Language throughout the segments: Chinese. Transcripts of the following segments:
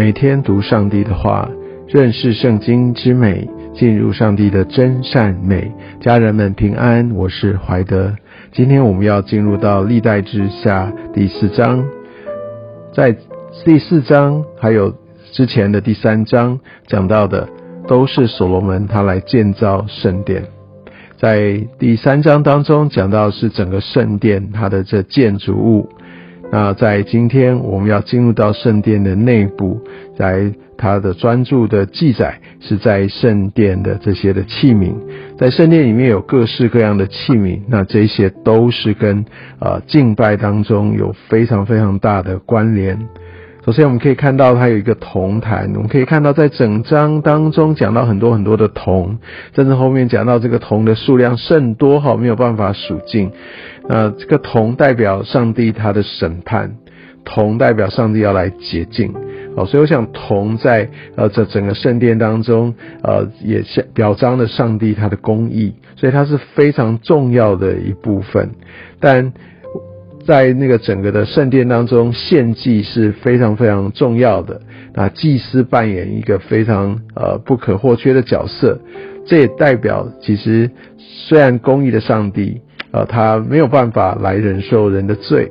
每天读上帝的话，认识圣经之美，进入上帝的真善美。家人们平安，我是怀德。今天我们要进入到历代之下第四章，在第四章还有之前的第三章讲到的，都是所罗门他来建造圣殿。在第三章当中讲到是整个圣殿它的这建筑物。那在今天我们要进入到圣殿的内部，在他的专注的记载是在圣殿的这些的器皿，在圣殿里面有各式各样的器皿，那这些都是跟啊敬拜当中有非常非常大的关联。首先，我们可以看到它有一个铜坛。我们可以看到，在整章当中讲到很多很多的铜，甚至后面讲到这个铜的数量甚多，哈，没有办法数尽。那这个铜代表上帝他的审判，铜代表上帝要来洁净。哦，所以我想铜在呃这整个圣殿当中，呃，也是表彰了上帝他的公义，所以它是非常重要的一部分。但在那个整个的圣殿当中，献祭是非常非常重要的。那祭司扮演一个非常呃不可或缺的角色。这也代表，其实虽然公义的上帝，呃，他没有办法来忍受人的罪，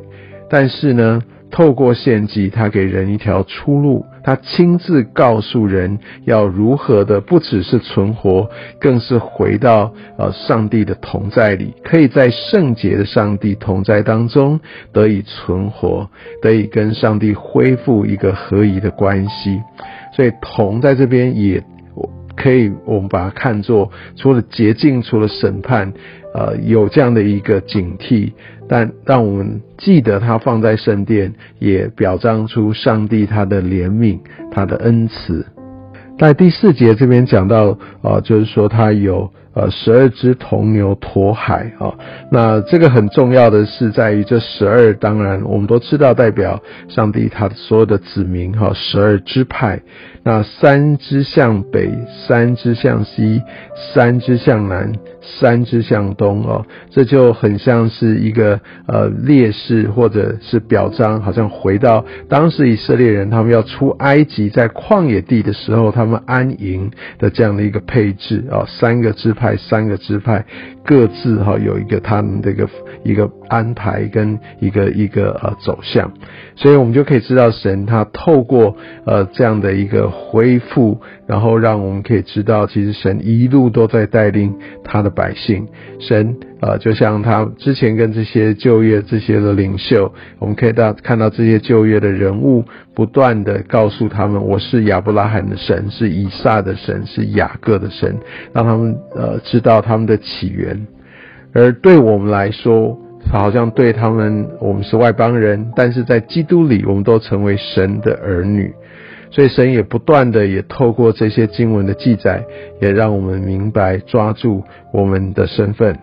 但是呢。透过献祭，他给人一条出路。他亲自告诉人要如何的，不只是存活，更是回到呃上帝的同在里，可以在圣洁的上帝同在当中得以存活，得以跟上帝恢复一个合宜的关系。所以同在这边也。可以，我们把它看作除了洁净，除了审判，呃，有这样的一个警惕，但让我们记得它放在圣殿，也表彰出上帝他的怜悯，他的恩慈。在第四节这边讲到，呃，就是说他有。呃，十二只铜牛驮海啊，那这个很重要的是在于这十二，当然我们都知道代表上帝他所有的子民哈，十二支派，那三支向北，三支向西，三支向南，三支向东哦，这就很像是一个呃烈士或者是表彰，好像回到当时以色列人他们要出埃及在旷野地的时候，他们安营的这样的一个配置啊，三个支。派三个支派，各自哈有一个他们这个一个安排跟一个一个呃走向，所以我们就可以知道神他透过呃这样的一个恢复，然后让我们可以知道，其实神一路都在带领他的百姓，神。呃，就像他之前跟这些就业这些的领袖，我们可以到看到这些就业的人物，不断的告诉他们，我是亚伯拉罕的神，是以撒的神，是雅各的神，让他们呃知道他们的起源。而对我们来说，他好像对他们，我们是外邦人，但是在基督里，我们都成为神的儿女。所以神也不断的也透过这些经文的记载，也让我们明白抓住我们的身份。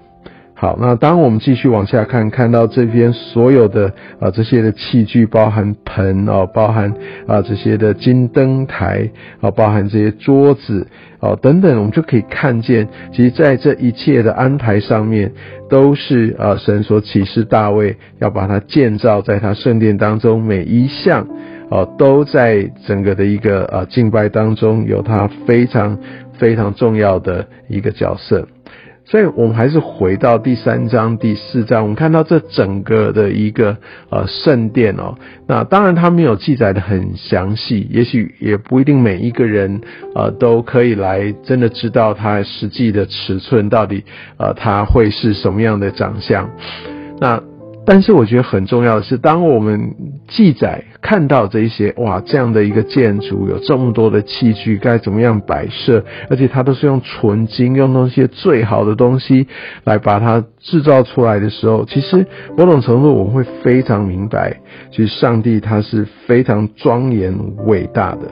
好，那当我们继续往下看，看到这边所有的啊这些的器具，包含盆哦，包含啊这些的金灯台啊，包含这些桌子哦等等，我们就可以看见，其实在这一切的安排上面，都是啊神所启示大卫要把它建造在他圣殿当中，每一项哦都在整个的一个啊敬拜当中有它非常非常重要的一个角色。所以我们还是回到第三章、第四章，我们看到这整个的一个呃圣殿哦。那当然它没有记载的很详细，也许也不一定每一个人呃都可以来真的知道它实际的尺寸到底呃它会是什么样的长相。那。但是我觉得很重要的是，当我们记载看到这一些哇，这样的一个建筑有这么多的器具，该怎么样摆设，而且它都是用纯金，用那些最好的东西来把它制造出来的时候，其实某种程度我们会非常明白，其实上帝他是非常庄严伟大的。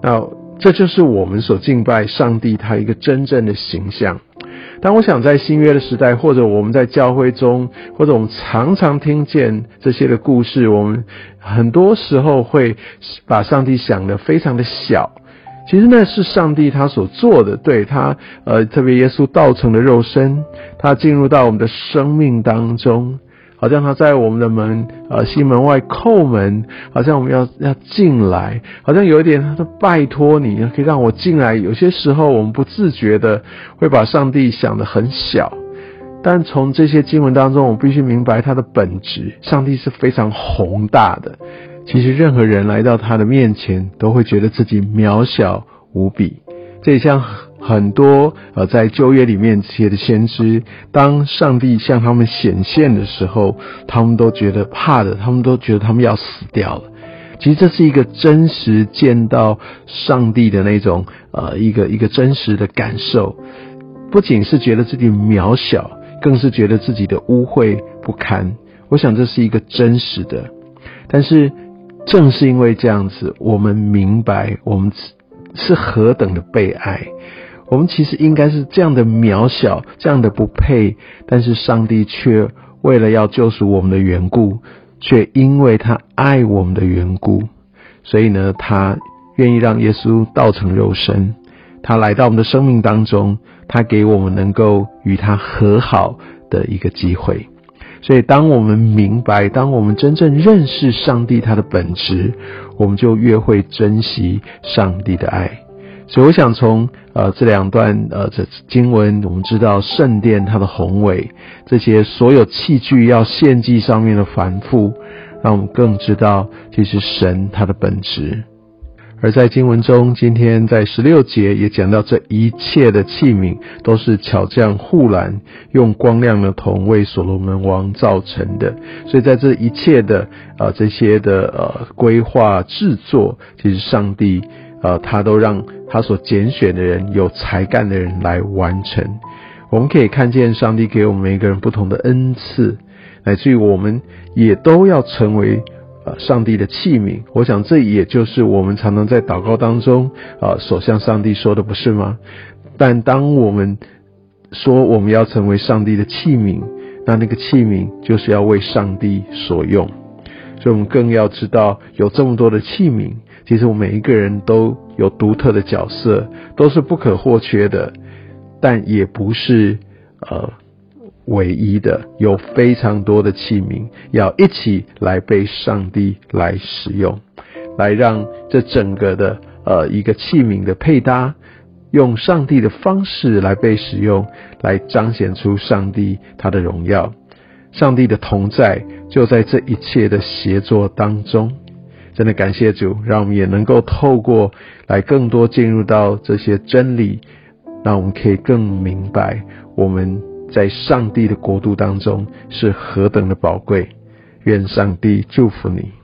那这就是我们所敬拜上帝他一个真正的形象。当我想，在新约的时代，或者我们在教会中，或者我们常常听见这些的故事，我们很多时候会把上帝想的非常的小。其实那是上帝他所做的，对他，呃，特别耶稣道成的肉身，他进入到我们的生命当中，好像他在我们的门呃西门外叩门，好像我们要要进来，好像有一点他说拜托你可以让我进来。有些时候我们不自觉的会把上帝想得很小，但从这些经文当中，我们必须明白他的本质，上帝是非常宏大的。其实任何人来到他的面前，都会觉得自己渺小无比。这也像。很多呃，在旧约里面写的先知，当上帝向他们显现的时候，他们都觉得怕的，他们都觉得他们要死掉了。其实这是一个真实见到上帝的那种呃一个一个真实的感受，不仅是觉得自己渺小，更是觉得自己的污秽不堪。我想这是一个真实的，但是正是因为这样子，我们明白我们是何等的被爱。我们其实应该是这样的渺小，这样的不配，但是上帝却为了要救赎我们的缘故，却因为他爱我们的缘故，所以呢，他愿意让耶稣道成肉身，他来到我们的生命当中，他给我们能够与他和好的一个机会。所以，当我们明白，当我们真正认识上帝他的本质，我们就越会珍惜上帝的爱。所以，我想从呃这两段呃这经文，我们知道圣殿它的宏伟，这些所有器具要献祭上面的繁复，让我们更知道其实神它的本质。而在经文中，今天在十六节也讲到，这一切的器皿都是巧匠护栏用光亮的铜为所罗门王造成的。所以在这一切的呃这些的呃规划制作，其实上帝。呃，他都让他所拣选的人有才干的人来完成。我们可以看见上帝给我们每一个人不同的恩赐，乃至于我们也都要成为上帝的器皿。我想这也就是我们常常在祷告当中啊所向上帝说的，不是吗？但当我们说我们要成为上帝的器皿，那那个器皿就是要为上帝所用，所以我们更要知道有这么多的器皿。其实我们每一个人都有独特的角色，都是不可或缺的，但也不是呃唯一的。有非常多的器皿要一起来被上帝来使用，来让这整个的呃一个器皿的配搭，用上帝的方式来被使用，来彰显出上帝他的荣耀。上帝的同在就在这一切的协作当中。真的感谢主，让我们也能够透过来更多进入到这些真理，让我们可以更明白我们在上帝的国度当中是何等的宝贵。愿上帝祝福你。